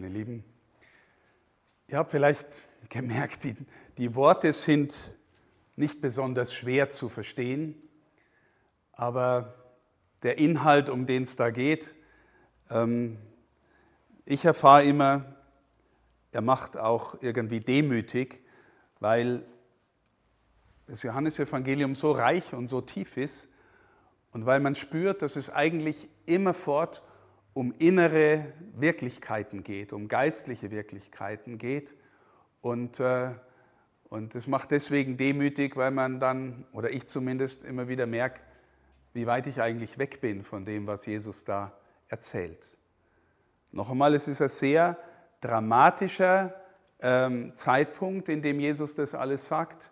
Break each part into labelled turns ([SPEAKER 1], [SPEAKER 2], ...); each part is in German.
[SPEAKER 1] Meine Lieben, ihr habt vielleicht gemerkt, die, die Worte sind nicht besonders schwer zu verstehen, aber der Inhalt, um den es da geht, ähm, ich erfahre immer, er macht auch irgendwie demütig, weil das Johannesevangelium so reich und so tief ist und weil man spürt, dass es eigentlich immerfort um innere Wirklichkeiten geht, um geistliche Wirklichkeiten geht. Und, äh, und das macht deswegen demütig, weil man dann, oder ich zumindest, immer wieder merke, wie weit ich eigentlich weg bin von dem, was Jesus da erzählt. Noch einmal, es ist ein sehr dramatischer ähm, Zeitpunkt, in dem Jesus das alles sagt.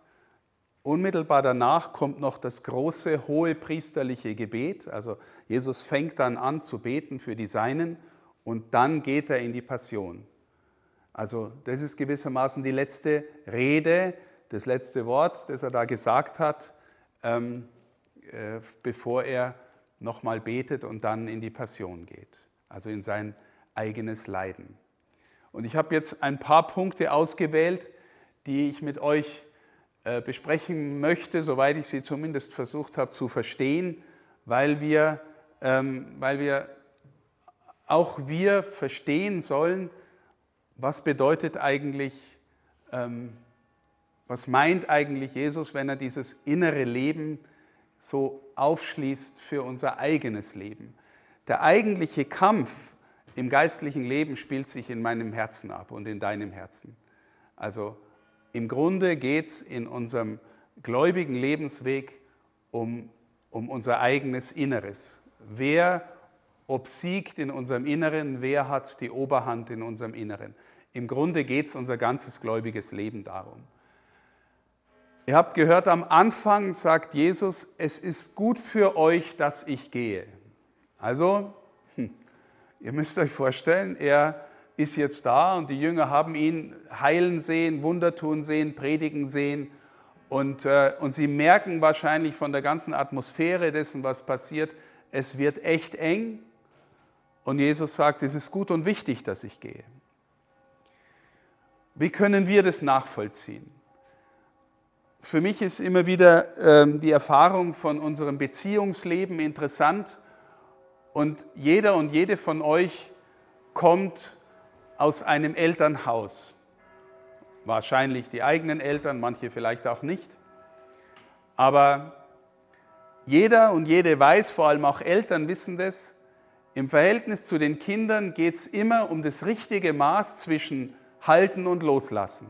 [SPEAKER 1] Unmittelbar danach kommt noch das große hohe priesterliche Gebet. Also Jesus fängt dann an zu beten für die Seinen und dann geht er in die Passion. Also das ist gewissermaßen die letzte Rede, das letzte Wort, das er da gesagt hat, ähm, äh, bevor er nochmal betet und dann in die Passion geht, also in sein eigenes Leiden. Und ich habe jetzt ein paar Punkte ausgewählt, die ich mit euch besprechen möchte, soweit ich sie zumindest versucht habe zu verstehen, weil wir, ähm, weil wir auch wir verstehen sollen, was bedeutet eigentlich, ähm, was meint eigentlich Jesus, wenn er dieses innere Leben so aufschließt für unser eigenes Leben. Der eigentliche Kampf im geistlichen Leben spielt sich in meinem Herzen ab und in deinem Herzen. Also im Grunde geht es in unserem gläubigen Lebensweg um, um unser eigenes Inneres. Wer obsiegt in unserem Inneren, wer hat die Oberhand in unserem Inneren. Im Grunde geht es unser ganzes gläubiges Leben darum. Ihr habt gehört, am Anfang sagt Jesus, es ist gut für euch, dass ich gehe. Also, hm, Ihr müsst euch vorstellen, er ist jetzt da und die Jünger haben ihn heilen sehen, Wunder tun sehen, predigen sehen. Und, äh, und sie merken wahrscheinlich von der ganzen Atmosphäre dessen, was passiert, es wird echt eng. Und Jesus sagt, es ist gut und wichtig, dass ich gehe. Wie können wir das nachvollziehen? Für mich ist immer wieder äh, die Erfahrung von unserem Beziehungsleben interessant und jeder und jede von euch kommt aus einem Elternhaus. Wahrscheinlich die eigenen Eltern, manche vielleicht auch nicht. Aber jeder und jede weiß, vor allem auch Eltern wissen das, im Verhältnis zu den Kindern geht es immer um das richtige Maß zwischen Halten und Loslassen.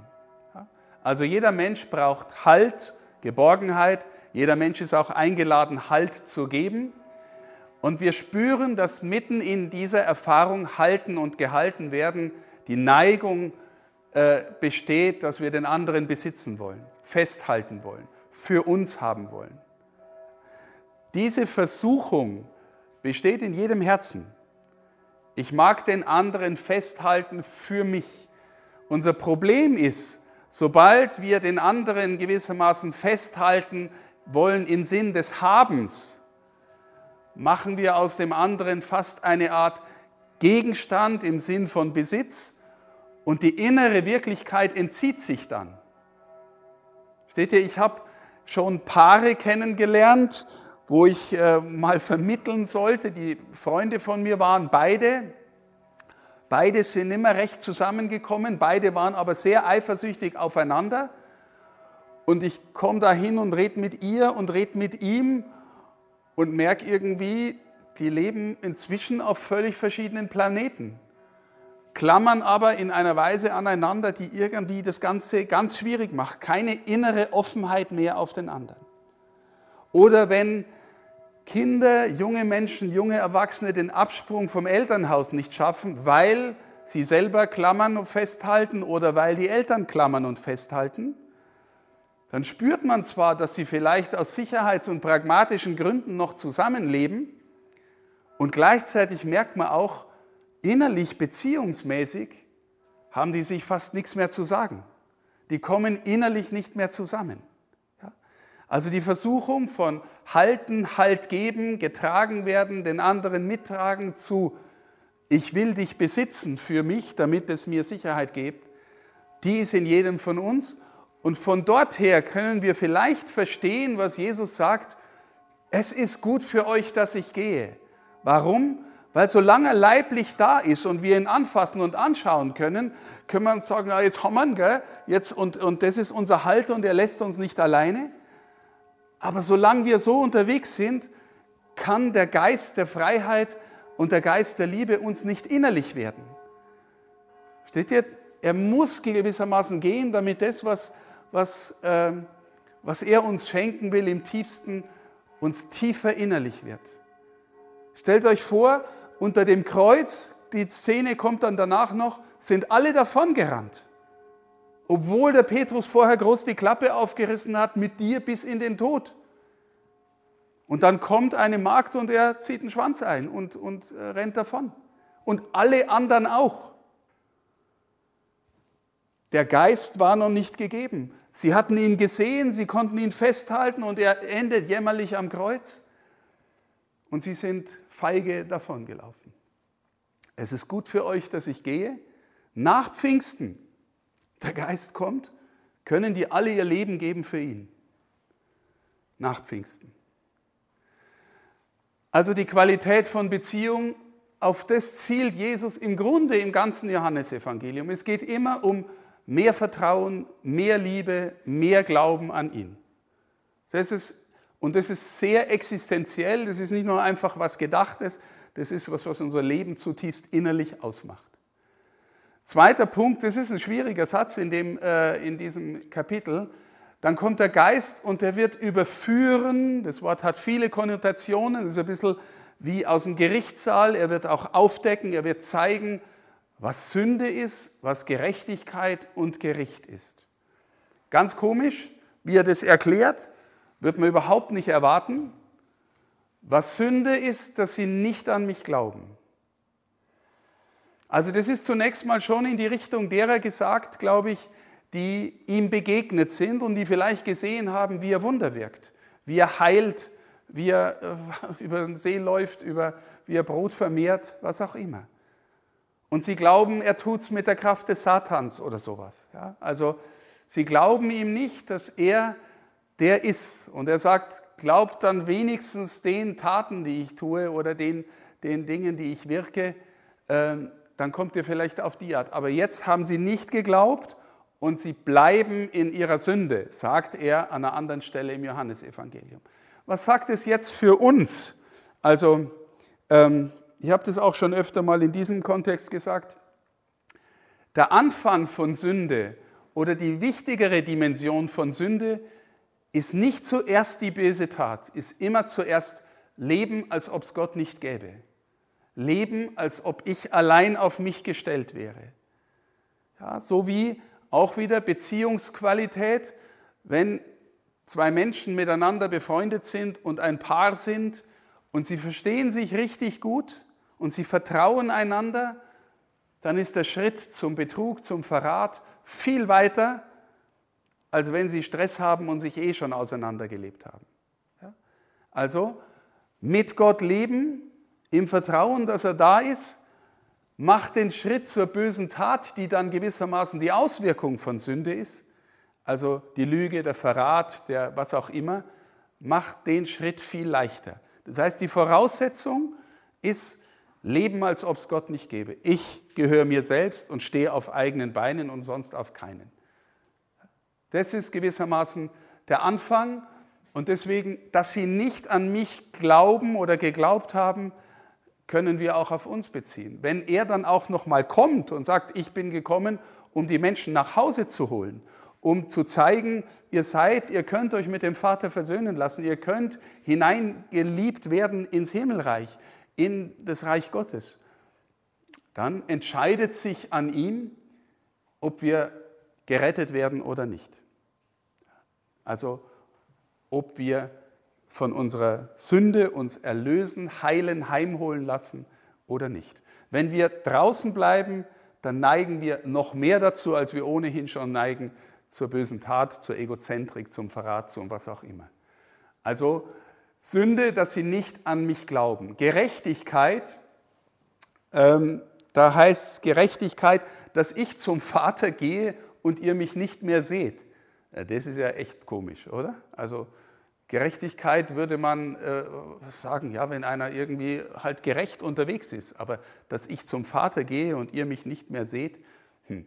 [SPEAKER 1] Also jeder Mensch braucht Halt, Geborgenheit. Jeder Mensch ist auch eingeladen, Halt zu geben. Und wir spüren, dass mitten in dieser Erfahrung halten und gehalten werden, die Neigung äh, besteht, dass wir den anderen besitzen wollen, festhalten wollen, für uns haben wollen. Diese Versuchung besteht in jedem Herzen. Ich mag den anderen festhalten für mich. Unser Problem ist, sobald wir den anderen gewissermaßen festhalten wollen im Sinn des Habens, machen wir aus dem anderen fast eine Art Gegenstand im Sinn von Besitz und die innere Wirklichkeit entzieht sich dann. Steht ihr, ich habe schon Paare kennengelernt, wo ich äh, mal vermitteln sollte. Die Freunde von mir waren beide. Beide sind immer recht zusammengekommen, beide waren aber sehr eifersüchtig aufeinander. Und ich komme da hin und rede mit ihr und rede mit ihm und merke irgendwie, die leben inzwischen auf völlig verschiedenen Planeten, klammern aber in einer Weise aneinander, die irgendwie das Ganze ganz schwierig macht. Keine innere Offenheit mehr auf den anderen. Oder wenn Kinder, junge Menschen, junge Erwachsene den Absprung vom Elternhaus nicht schaffen, weil sie selber klammern und festhalten oder weil die Eltern klammern und festhalten, dann spürt man zwar, dass sie vielleicht aus sicherheits- und pragmatischen Gründen noch zusammenleben und gleichzeitig merkt man auch, innerlich beziehungsmäßig haben die sich fast nichts mehr zu sagen. Die kommen innerlich nicht mehr zusammen. Also die Versuchung von halten, halt geben, getragen werden, den anderen mittragen zu ich will dich besitzen für mich, damit es mir Sicherheit gibt, die ist in jedem von uns. Und von dort her können wir vielleicht verstehen, was Jesus sagt, es ist gut für euch, dass ich gehe. Warum? Weil solange er leiblich da ist und wir ihn anfassen und anschauen können, können wir uns sagen, ja, jetzt haben wir ihn, gell? Jetzt, und, und das ist unser Halt und er lässt uns nicht alleine. Aber solange wir so unterwegs sind, kann der Geist der Freiheit und der Geist der Liebe uns nicht innerlich werden. Steht ihr? Er muss gewissermaßen gehen, damit das, was, was, äh, was er uns schenken will, im tiefsten uns tiefer innerlich wird. Stellt euch vor, unter dem Kreuz, die Szene kommt dann danach noch, sind alle davon gerannt. Obwohl der Petrus vorher groß die Klappe aufgerissen hat, mit dir bis in den Tod. Und dann kommt eine Magd und er zieht den Schwanz ein und, und äh, rennt davon. Und alle anderen auch. Der Geist war noch nicht gegeben. Sie hatten ihn gesehen, sie konnten ihn festhalten und er endet jämmerlich am Kreuz. Und sie sind feige davongelaufen. Es ist gut für euch, dass ich gehe. Nach Pfingsten, der Geist kommt, können die alle ihr Leben geben für ihn. Nach Pfingsten. Also die Qualität von Beziehung, auf das zielt Jesus im Grunde im ganzen Johannesevangelium. Es geht immer um mehr Vertrauen, mehr Liebe, mehr Glauben an ihn. Das ist, und das ist sehr existenziell, das ist nicht nur einfach was Gedachtes, das ist was, was unser Leben zutiefst innerlich ausmacht. Zweiter Punkt, das ist ein schwieriger Satz in, dem, äh, in diesem Kapitel. Dann kommt der Geist und der wird überführen. Das Wort hat viele Konnotationen. Das ist ein bisschen wie aus dem Gerichtssaal. Er wird auch aufdecken, er wird zeigen, was Sünde ist, was Gerechtigkeit und Gericht ist. Ganz komisch, wie er das erklärt, wird man überhaupt nicht erwarten. Was Sünde ist, dass sie nicht an mich glauben. Also das ist zunächst mal schon in die Richtung derer gesagt, glaube ich, die ihm begegnet sind und die vielleicht gesehen haben, wie er Wunder wirkt, wie er heilt, wie er äh, über den See läuft, über, wie er Brot vermehrt, was auch immer. Und sie glauben, er tut es mit der Kraft des Satans oder sowas. Ja? Also sie glauben ihm nicht, dass er der ist. Und er sagt, glaubt dann wenigstens den Taten, die ich tue oder den, den Dingen, die ich wirke, äh, dann kommt ihr vielleicht auf die Art. Aber jetzt haben sie nicht geglaubt und sie bleiben in ihrer Sünde, sagt er an einer anderen Stelle im Johannesevangelium. Was sagt es jetzt für uns? Also, ähm, ich habe das auch schon öfter mal in diesem Kontext gesagt. Der Anfang von Sünde oder die wichtigere Dimension von Sünde ist nicht zuerst die böse Tat, ist immer zuerst Leben, als ob es Gott nicht gäbe. Leben, als ob ich allein auf mich gestellt wäre. Ja, so wie auch wieder Beziehungsqualität, wenn zwei Menschen miteinander befreundet sind und ein Paar sind und sie verstehen sich richtig gut und sie vertrauen einander, dann ist der Schritt zum Betrug, zum Verrat viel weiter, als wenn sie Stress haben und sich eh schon auseinandergelebt haben. Ja? Also mit Gott leben, im Vertrauen, dass er da ist, macht den Schritt zur bösen Tat, die dann gewissermaßen die Auswirkung von Sünde ist, also die Lüge, der Verrat, der was auch immer, macht den Schritt viel leichter. Das heißt, die Voraussetzung ist, leben, als ob es Gott nicht gäbe. Ich gehöre mir selbst und stehe auf eigenen Beinen und sonst auf keinen. Das ist gewissermaßen der Anfang und deswegen, dass sie nicht an mich glauben oder geglaubt haben, können wir auch auf uns beziehen. Wenn er dann auch noch mal kommt und sagt, ich bin gekommen, um die Menschen nach Hause zu holen, um zu zeigen, ihr seid, ihr könnt euch mit dem Vater versöhnen lassen, ihr könnt hineingeliebt werden ins Himmelreich, in das Reich Gottes, dann entscheidet sich an ihm, ob wir gerettet werden oder nicht. Also ob wir von unserer Sünde uns erlösen, heilen, heimholen lassen oder nicht. Wenn wir draußen bleiben, dann neigen wir noch mehr dazu, als wir ohnehin schon neigen, zur bösen Tat, zur Egozentrik, zum Verrat, zum was auch immer. Also Sünde, dass sie nicht an mich glauben. Gerechtigkeit, Ähm, da heißt Gerechtigkeit, dass ich zum Vater gehe und ihr mich nicht mehr seht. Das ist ja echt komisch, oder? Also Gerechtigkeit würde man äh, sagen, ja, wenn einer irgendwie halt gerecht unterwegs ist, aber dass ich zum Vater gehe und ihr mich nicht mehr seht, hm.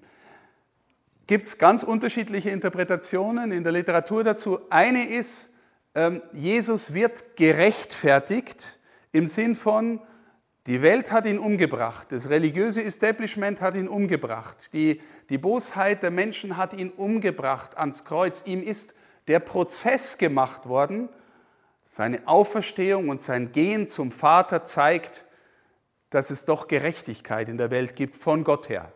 [SPEAKER 1] gibt es ganz unterschiedliche Interpretationen in der Literatur dazu. Eine ist, Jesus wird gerechtfertigt im Sinn von, die Welt hat ihn umgebracht, das religiöse Establishment hat ihn umgebracht, die, die Bosheit der Menschen hat ihn umgebracht ans Kreuz. Ihm ist der Prozess gemacht worden. Seine Auferstehung und sein Gehen zum Vater zeigt, dass es doch Gerechtigkeit in der Welt gibt von Gott her.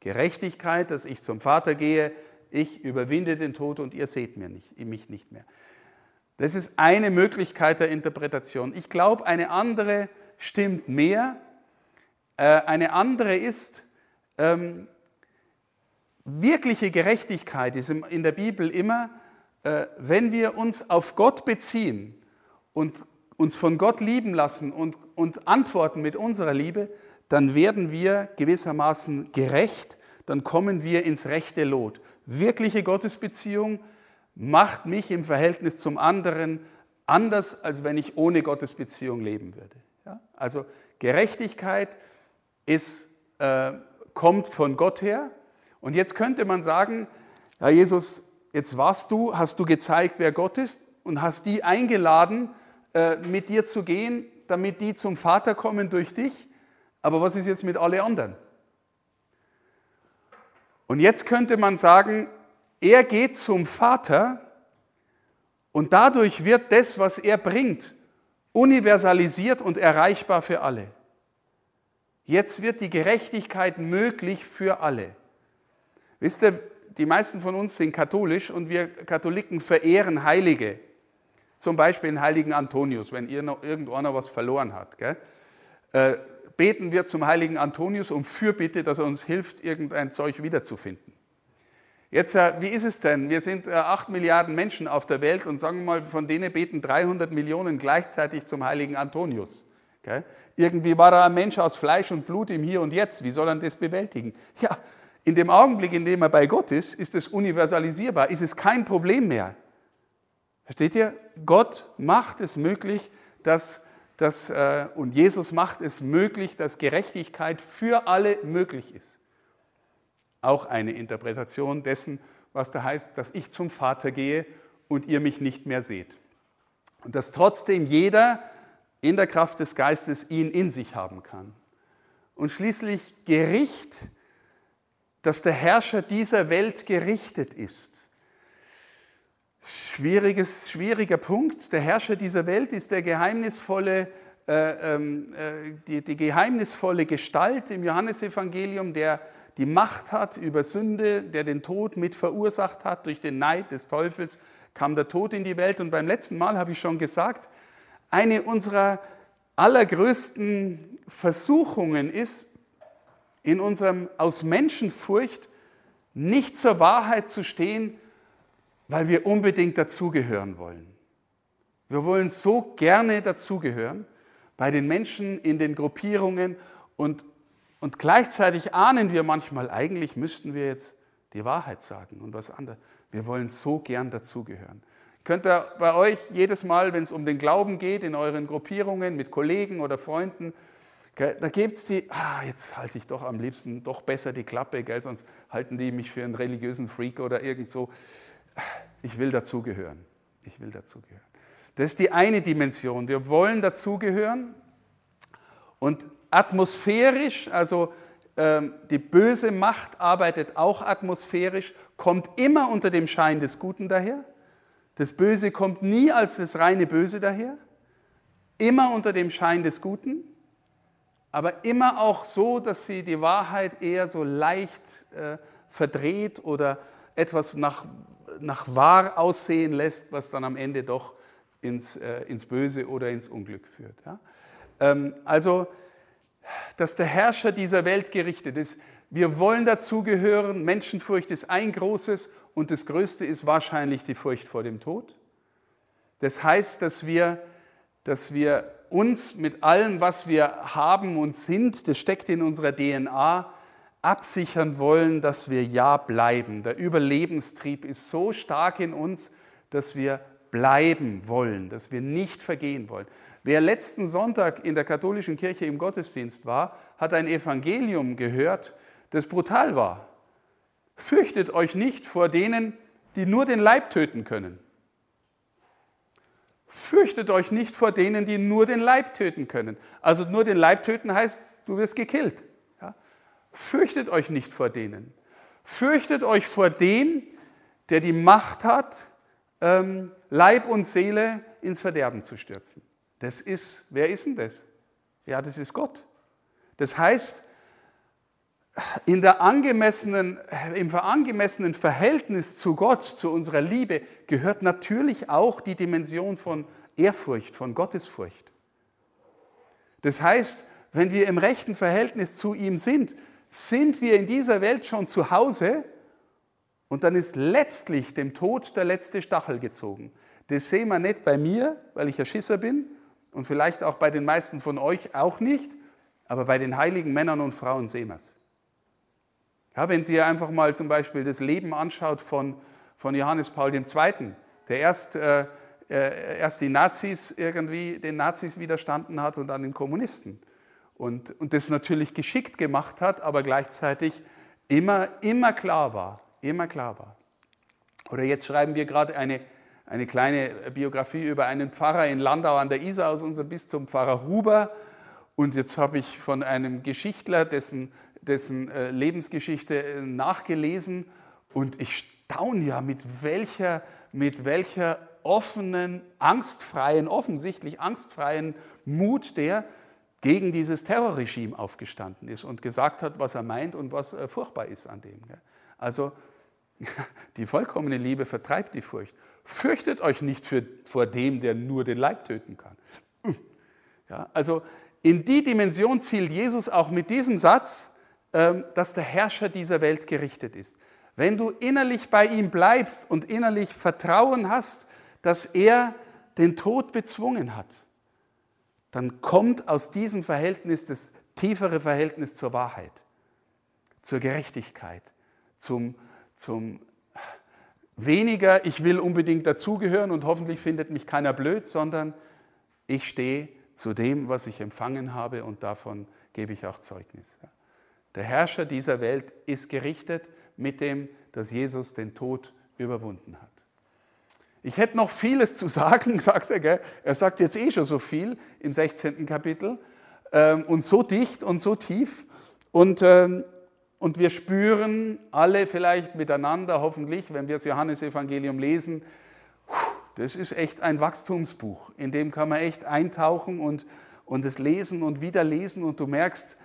[SPEAKER 1] Gerechtigkeit, dass ich zum Vater gehe, ich überwinde den Tod und ihr seht mich nicht mehr. Das ist eine Möglichkeit der Interpretation. Ich glaube, eine andere stimmt mehr. Äh, eine andere ist, ähm, Wirkliche Gerechtigkeit ist in der Bibel immer, äh, wenn wir uns auf Gott beziehen und uns von Gott lieben lassen und, und antworten mit unserer Liebe, dann werden wir gewissermaßen gerecht, dann kommen wir ins rechte Lot. Wirkliche Gottesbeziehung macht mich im Verhältnis zum anderen anders, als wenn ich ohne Gottesbeziehung leben würde. Ja? Also Gerechtigkeit ist, äh, kommt von Gott her und jetzt könnte man sagen, Herr Jesus, jetzt warst du, hast du gezeigt, wer Gott ist und hast die eingeladen, äh, mit dir zu gehen, damit die zum Vater kommen durch dich. Aber was ist jetzt mit allen anderen? Und jetzt könnte man sagen, er geht zum Vater und dadurch wird das, was er bringt, universalisiert und erreichbar für alle. Jetzt wird die Gerechtigkeit möglich für alle. Wisst ihr, die meisten von uns sind katholisch und wir Katholiken verehren Heilige. Zum Beispiel den heiligen Antonius, wenn irgendeiner was verloren hat. Gell? Beten wir zum heiligen Antonius um Fürbitte, dass er uns hilft, irgendein Zeug wiederzufinden. Jetzt, wie ist es denn? Wir sind äh, acht Milliarden Menschen auf der Welt und sagen wir mal, von denen beten 300 Millionen gleichzeitig zum heiligen Antonius. Gell? Irgendwie war er ein Mensch aus Fleisch und Blut im Hier und Jetzt. Wie soll er das bewältigen? Ja, in dem Augenblick, in dem er bei Gott ist, ist es universalisierbar, ist es kein Problem mehr. Versteht ihr? Gott macht es möglich, dass, dass, äh, und Jesus macht es möglich, dass Gerechtigkeit für alle möglich ist. Auch eine Interpretation dessen, was da heißt, dass ich zum Vater gehe und ihr mich nicht mehr seht. Und dass trotzdem jeder in der Kraft des Geistes ihn in sich haben kann. Und schließlich Gericht dass der Herrscher dieser Welt gerichtet ist. Schwieriges, schwieriger Punkt. Der Herrscher dieser Welt ist der geheimnisvolle, äh, ähm, äh, die, die geheimnisvolle Gestalt im Johannesevangelium, der die Macht hat über Sünde, der den Tod mit verursacht hat. Durch den Neid des Teufels kam der Tod in die Welt. Und beim letzten Mal habe ich schon gesagt, eine unserer allergrößten Versuchungen ist, in unserem aus Menschenfurcht nicht zur Wahrheit zu stehen, weil wir unbedingt dazugehören wollen. Wir wollen so gerne dazugehören bei den Menschen in den Gruppierungen und, und gleichzeitig ahnen wir manchmal, eigentlich müssten wir jetzt die Wahrheit sagen und was anderes. Wir wollen so gern dazugehören. Könnt ihr bei euch jedes Mal, wenn es um den Glauben geht, in euren Gruppierungen mit Kollegen oder Freunden, da gibt es die, ah, jetzt halte ich doch am liebsten doch besser die Klappe, gell, sonst halten die mich für einen religiösen Freak oder irgend so. Ich will dazugehören. Ich will dazugehören. Das ist die eine Dimension. Wir wollen dazugehören und atmosphärisch, also ähm, die böse Macht arbeitet auch atmosphärisch, kommt immer unter dem Schein des Guten daher. Das Böse kommt nie als das reine Böse daher, immer unter dem Schein des Guten aber immer auch so, dass sie die Wahrheit eher so leicht äh, verdreht oder etwas nach, nach wahr aussehen lässt, was dann am Ende doch ins, äh, ins Böse oder ins Unglück führt. Ja? Ähm, also, dass der Herrscher dieser Welt gerichtet ist. Wir wollen dazugehören. Menschenfurcht ist ein großes und das größte ist wahrscheinlich die Furcht vor dem Tod. Das heißt, dass wir, dass wir uns mit allem, was wir haben und sind, das steckt in unserer DNA, absichern wollen, dass wir ja bleiben. Der Überlebenstrieb ist so stark in uns, dass wir bleiben wollen, dass wir nicht vergehen wollen. Wer letzten Sonntag in der katholischen Kirche im Gottesdienst war, hat ein Evangelium gehört, das brutal war. Fürchtet euch nicht vor denen, die nur den Leib töten können. Fürchtet euch nicht vor denen, die nur den Leib töten können. Also nur den Leib töten heißt, du wirst gekillt. Fürchtet euch nicht vor denen. Fürchtet euch vor dem, der die Macht hat, ähm, Leib und Seele ins Verderben zu stürzen. Das ist, wer ist denn das? Ja, das ist Gott. Das heißt, in der angemessenen, im angemessenen Verhältnis zu Gott, zu unserer Liebe, gehört natürlich auch die Dimension von Ehrfurcht, von Gottesfurcht. Das heißt, wenn wir im rechten Verhältnis zu ihm sind, sind wir in dieser Welt schon zu Hause und dann ist letztlich dem Tod der letzte Stachel gezogen. Das sehen wir nicht bei mir, weil ich ein Schisser bin und vielleicht auch bei den meisten von euch auch nicht, aber bei den heiligen Männern und Frauen sehen wir es. Ja, wenn Sie einfach mal zum Beispiel das Leben anschaut von, von Johannes Paul II., der erst, äh, äh, erst die Nazis irgendwie den Nazis widerstanden hat und dann den Kommunisten. Und, und das natürlich geschickt gemacht hat, aber gleichzeitig immer, immer klar war, immer klar war. Oder jetzt schreiben wir gerade eine, eine kleine Biografie über einen Pfarrer in Landau an der Isar aus unserem Bistum, Pfarrer Huber. Und jetzt habe ich von einem Geschichtler, dessen dessen äh, Lebensgeschichte äh, nachgelesen und ich staune ja, mit welcher, mit welcher offenen, angstfreien, offensichtlich angstfreien Mut der gegen dieses Terrorregime aufgestanden ist und gesagt hat, was er meint und was äh, furchtbar ist an dem. Also die vollkommene Liebe vertreibt die Furcht. Fürchtet euch nicht für, vor dem, der nur den Leib töten kann. Ja, also in die Dimension zielt Jesus auch mit diesem Satz, ähm, dass der Herrscher dieser Welt gerichtet ist. Wenn du innerlich bei ihm bleibst und innerlich Vertrauen hast, dass er den Tod bezwungen hat, dann kommt aus diesem Verhältnis das tiefere Verhältnis zur Wahrheit, zur Gerechtigkeit, zum, zum weniger, ich will unbedingt dazugehören und hoffentlich findet mich keiner blöd, sondern ich stehe zu dem, was ich empfangen habe und davon gebe ich auch Zeugnis. Der Herrscher dieser Welt ist gerichtet mit dem, dass Jesus den Tod überwunden hat. Ich hätte noch vieles zu sagen, sagt er. Gell? Er sagt jetzt eh schon so viel im 16. Kapitel ähm, und so dicht und so tief. Und, ähm, und wir spüren alle vielleicht miteinander, hoffentlich, wenn wir das Johannesevangelium lesen, das ist echt ein Wachstumsbuch, in dem kann man echt eintauchen und, und es lesen und wieder lesen und du merkst,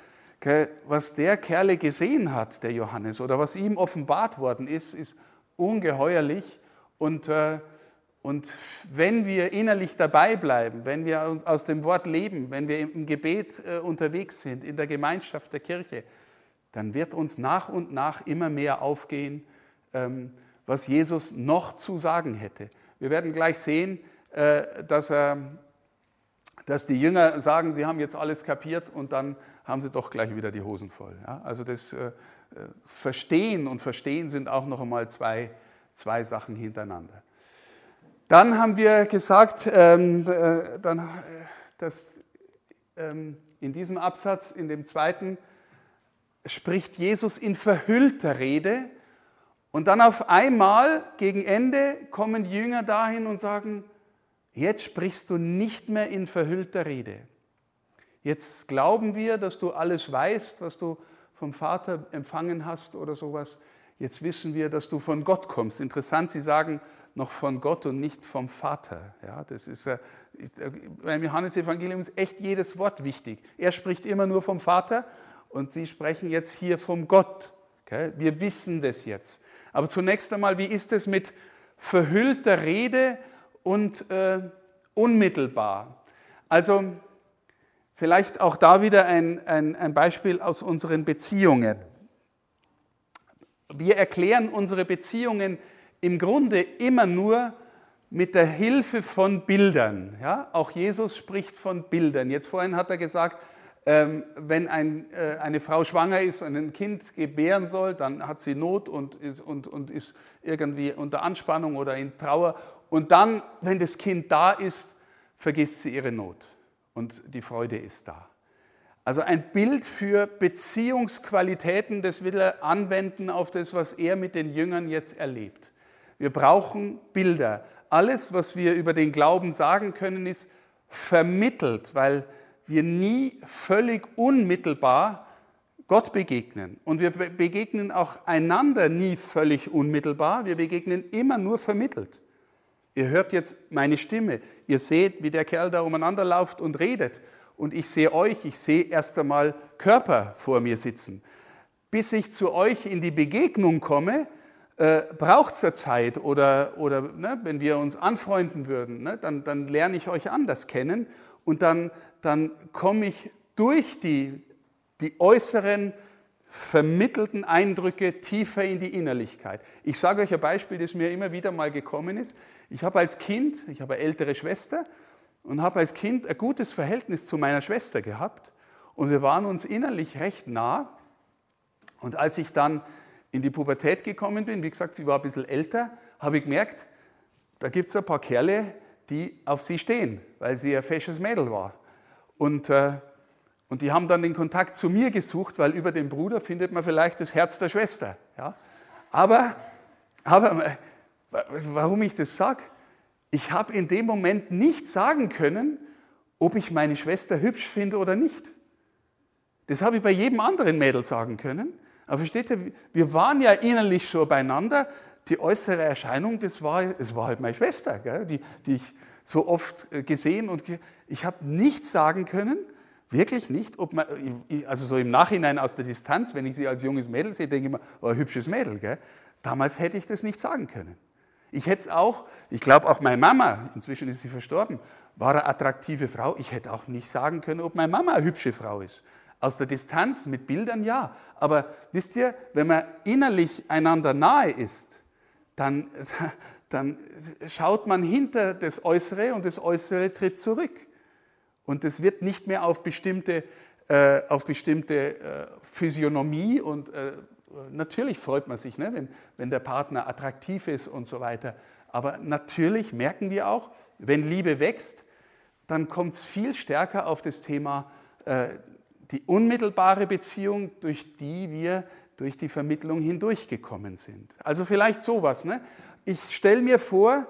[SPEAKER 1] was der Kerle gesehen hat, der Johannes, oder was ihm offenbart worden ist, ist ungeheuerlich. Und, äh, und wenn wir innerlich dabei bleiben, wenn wir uns aus dem Wort leben, wenn wir im Gebet äh, unterwegs sind, in der Gemeinschaft der Kirche, dann wird uns nach und nach immer mehr aufgehen, ähm, was Jesus noch zu sagen hätte. Wir werden gleich sehen, äh, dass, er, dass die Jünger sagen, sie haben jetzt alles kapiert und dann haben sie doch gleich wieder die Hosen voll. Also das äh, Verstehen und Verstehen sind auch noch einmal zwei, zwei Sachen hintereinander. Dann haben wir gesagt, ähm, äh, dann, äh, dass ähm, in diesem Absatz, in dem zweiten, spricht Jesus in verhüllter Rede und dann auf einmal gegen Ende kommen die Jünger dahin und sagen, jetzt sprichst du nicht mehr in verhüllter Rede. Jetzt glauben wir, dass du alles weißt, was du vom Vater empfangen hast oder sowas. Jetzt wissen wir, dass du von Gott kommst. Interessant, Sie sagen noch von Gott und nicht vom Vater. Ja, das ist, ist beim Johannesevangelium ist echt jedes Wort wichtig. Er spricht immer nur vom Vater und Sie sprechen jetzt hier vom Gott. Okay? Wir wissen das jetzt. Aber zunächst einmal, wie ist es mit verhüllter Rede und äh, unmittelbar? Also Vielleicht auch da wieder ein, ein, ein Beispiel aus unseren Beziehungen. Wir erklären unsere Beziehungen im Grunde immer nur mit der Hilfe von Bildern. Ja? Auch Jesus spricht von Bildern. Jetzt vorhin hat er gesagt, ähm, wenn ein, äh, eine Frau schwanger ist und ein Kind gebären soll, dann hat sie Not und und, und ist irgendwie unter Anspannung oder in Trauer. Und dann, wenn das Kind da ist, vergisst sie ihre Not und die Freude ist da. Also ein Bild für Beziehungsqualitäten, das will er anwenden auf das, was er mit den Jüngern jetzt erlebt. Wir brauchen Bilder. Alles, was wir über den Glauben sagen können, ist vermittelt, weil wir nie völlig unmittelbar Gott begegnen. Und wir begegnen auch einander nie völlig unmittelbar, wir begegnen immer nur vermittelt. Ihr hört jetzt meine Stimme, ihr seht, wie der Kerl da umeinander läuft und redet. Und ich sehe euch, ich sehe erst einmal Körper vor mir sitzen. Bis ich zu euch in die Begegnung komme, äh, braucht es ja Zeit. Oder, oder ne, wenn wir uns anfreunden würden, ne, dann, dann lerne ich euch anders kennen und dann, dann komme ich durch die, die äußeren vermittelten Eindrücke tiefer in die Innerlichkeit. Ich sage euch ein Beispiel, das mir immer wieder mal gekommen ist. Ich habe als Kind, ich habe eine ältere Schwester und habe als Kind ein gutes Verhältnis zu meiner Schwester gehabt und wir waren uns innerlich recht nah. Und als ich dann in die Pubertät gekommen bin, wie gesagt, sie war ein bisschen älter, habe ich gemerkt, da gibt es ein paar Kerle, die auf sie stehen, weil sie ein fesches Mädel war. Und, äh, und die haben dann den Kontakt zu mir gesucht, weil über den Bruder findet man vielleicht das Herz der Schwester. Ja? Aber, aber warum ich das sage, ich habe in dem Moment nicht sagen können, ob ich meine Schwester hübsch finde oder nicht. Das habe ich bei jedem anderen Mädel sagen können. Aber versteht ihr, wir waren ja innerlich schon beieinander. Die äußere Erscheinung, das war, das war halt meine Schwester, gell, die, die ich so oft äh, gesehen und ge ich habe nicht sagen können, wirklich nicht, ob man, also so im Nachhinein aus der Distanz, wenn ich sie als junges Mädel sehe, denke ich mir, oh, hübsches Mädel. Gell. Damals hätte ich das nicht sagen können. Ich hätte es auch, ich glaube auch meine Mama, inzwischen ist sie verstorben, war eine attraktive Frau. Ich hätte auch nicht sagen können, ob meine Mama eine hübsche Frau ist. Aus der Distanz mit Bildern ja. Aber wisst ihr, wenn man innerlich einander nahe ist, dann, dann schaut man hinter das Äußere und das Äußere tritt zurück. Und es wird nicht mehr auf bestimmte, äh, auf bestimmte äh, Physiognomie und äh, natürlich freut man sich, ne, wenn, wenn der Partner attraktiv ist und so weiter. Aber natürlich merken wir auch, wenn Liebe wächst, dann kommt es viel stärker auf das Thema äh, die unmittelbare Beziehung, durch die wir durch die Vermittlung hindurchgekommen sind. Also vielleicht sowas. Ne? Ich stelle mir vor,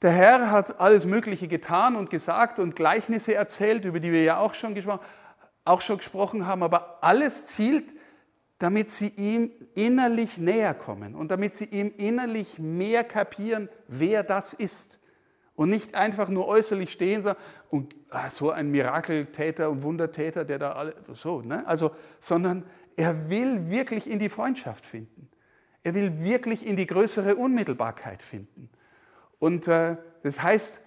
[SPEAKER 1] der Herr hat alles Mögliche getan und gesagt und Gleichnisse erzählt, über die wir ja auch schon, auch schon gesprochen haben, aber alles zielt damit sie ihm innerlich näher kommen und damit sie ihm innerlich mehr kapieren, wer das ist. Und nicht einfach nur äußerlich stehen und ah, so ein Mirakeltäter und Wundertäter, der da alle, so, ne? Also, sondern er will wirklich in die Freundschaft finden. Er will wirklich in die größere Unmittelbarkeit finden. Und äh, das heißt,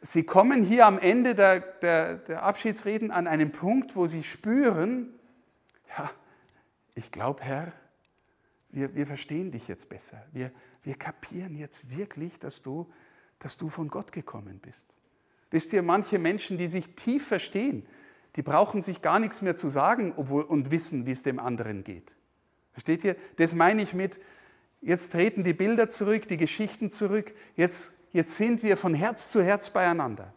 [SPEAKER 1] sie kommen hier am Ende der, der, der Abschiedsreden an einen Punkt, wo sie spüren, ja, ich glaube, Herr, wir, wir verstehen dich jetzt besser. Wir, wir kapieren jetzt wirklich, dass du, dass du von Gott gekommen bist. Wisst ihr, manche Menschen, die sich tief verstehen, die brauchen sich gar nichts mehr zu sagen obwohl, und wissen, wie es dem anderen geht. Versteht ihr? Das meine ich mit, jetzt treten die Bilder zurück, die Geschichten zurück, jetzt, jetzt sind wir von Herz zu Herz beieinander.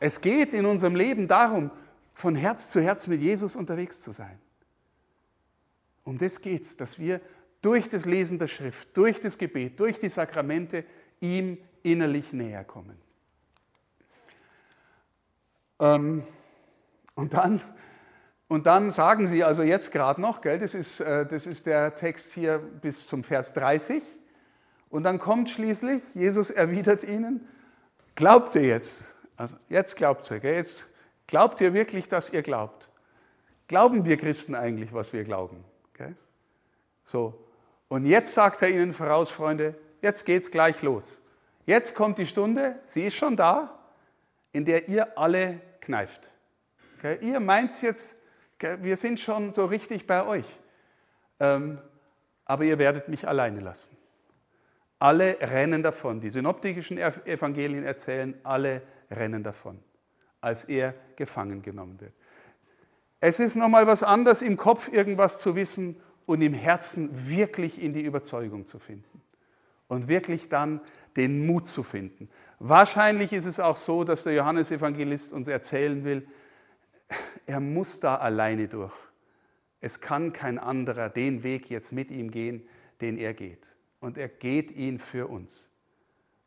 [SPEAKER 1] Es geht in unserem Leben darum, von Herz zu Herz mit Jesus unterwegs zu sein. Um das geht es, dass wir durch das Lesen der Schrift, durch das Gebet, durch die Sakramente ihm innerlich näher kommen. Ähm, und, dann, und dann sagen sie also jetzt gerade noch, gell, das, ist, äh, das ist der Text hier bis zum Vers 30, und dann kommt schließlich, Jesus erwidert ihnen, glaubt ihr jetzt? Also jetzt glaubt ihr, gell? jetzt glaubt ihr wirklich, dass ihr glaubt? Glauben wir Christen eigentlich, was wir glauben? Okay? So, und jetzt sagt er ihnen voraus, Freunde, jetzt geht's gleich los. Jetzt kommt die Stunde, sie ist schon da, in der ihr alle kneift. Okay? Ihr meint jetzt, wir sind schon so richtig bei euch, ähm, aber ihr werdet mich alleine lassen. Alle rennen davon. Die synoptischen Evangelien erzählen, alle rennen davon, als er gefangen genommen wird. Es ist nochmal was anderes, im Kopf irgendwas zu wissen und im Herzen wirklich in die Überzeugung zu finden. Und wirklich dann den Mut zu finden. Wahrscheinlich ist es auch so, dass der Johannesevangelist uns erzählen will, er muss da alleine durch. Es kann kein anderer den Weg jetzt mit ihm gehen, den er geht. Und er geht ihn für uns.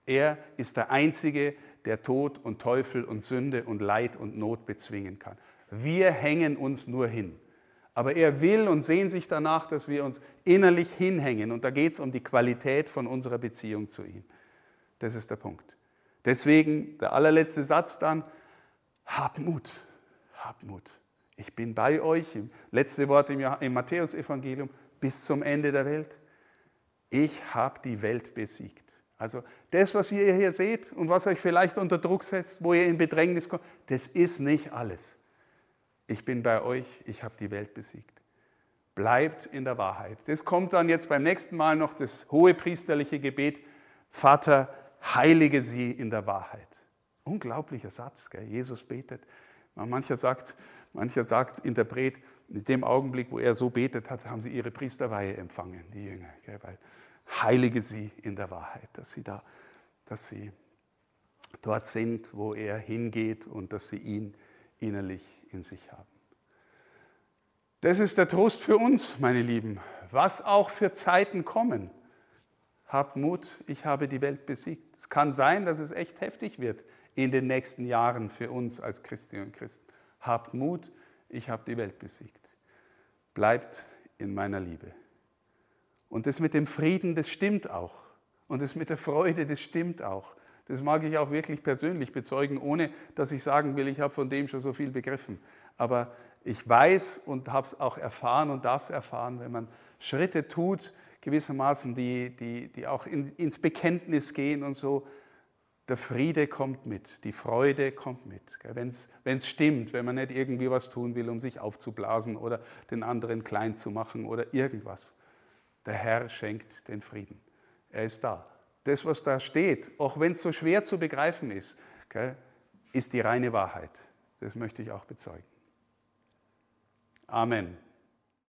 [SPEAKER 1] Er ist der Einzige, der Tod und Teufel und Sünde und Leid und Not bezwingen kann. Wir hängen uns nur hin. Aber er will und sehnt sich danach, dass wir uns innerlich hinhängen. Und da geht es um die Qualität von unserer Beziehung zu ihm. Das ist der Punkt. Deswegen der allerletzte Satz dann, hab Mut, hab Mut. Ich bin bei euch, letzte Wort im, im Matthäusevangelium, bis zum Ende der Welt. Ich habe die Welt besiegt. Also das, was ihr hier seht und was euch vielleicht unter Druck setzt, wo ihr in Bedrängnis kommt, das ist nicht alles. Ich bin bei euch, ich habe die Welt besiegt. Bleibt in der Wahrheit. Das kommt dann jetzt beim nächsten Mal noch das hohe priesterliche Gebet. Vater, heilige sie in der Wahrheit. Unglaublicher Satz, gell? Jesus betet. Mancher sagt, mancher sagt, Interpret, in dem Augenblick, wo er so betet hat, haben sie ihre Priesterweihe empfangen, die Jünger. Gell? Weil heilige sie in der Wahrheit, dass sie da, dass sie dort sind, wo er hingeht und dass sie ihn innerlich in sich haben. Das ist der Trost für uns, meine Lieben. Was auch für Zeiten kommen. Habt Mut, ich habe die Welt besiegt. Es kann sein, dass es echt heftig wird in den nächsten Jahren für uns als Christinnen und Christen. Habt Mut, ich habe die Welt besiegt. Bleibt in meiner Liebe. Und das mit dem Frieden, das stimmt auch. Und das mit der Freude, das stimmt auch. Das mag ich auch wirklich persönlich bezeugen, ohne dass ich sagen will, ich habe von dem schon so viel begriffen. Aber ich weiß und habe es auch erfahren und darf es erfahren, wenn man Schritte tut, gewissermaßen, die, die, die auch in, ins Bekenntnis gehen und so, der Friede kommt mit, die Freude kommt mit. Wenn es stimmt, wenn man nicht irgendwie was tun will, um sich aufzublasen oder den anderen klein zu machen oder irgendwas. Der Herr schenkt den Frieden. Er ist da. Das, was da steht, auch wenn es so schwer zu begreifen ist, ist die reine Wahrheit. Das möchte ich auch bezeugen. Amen.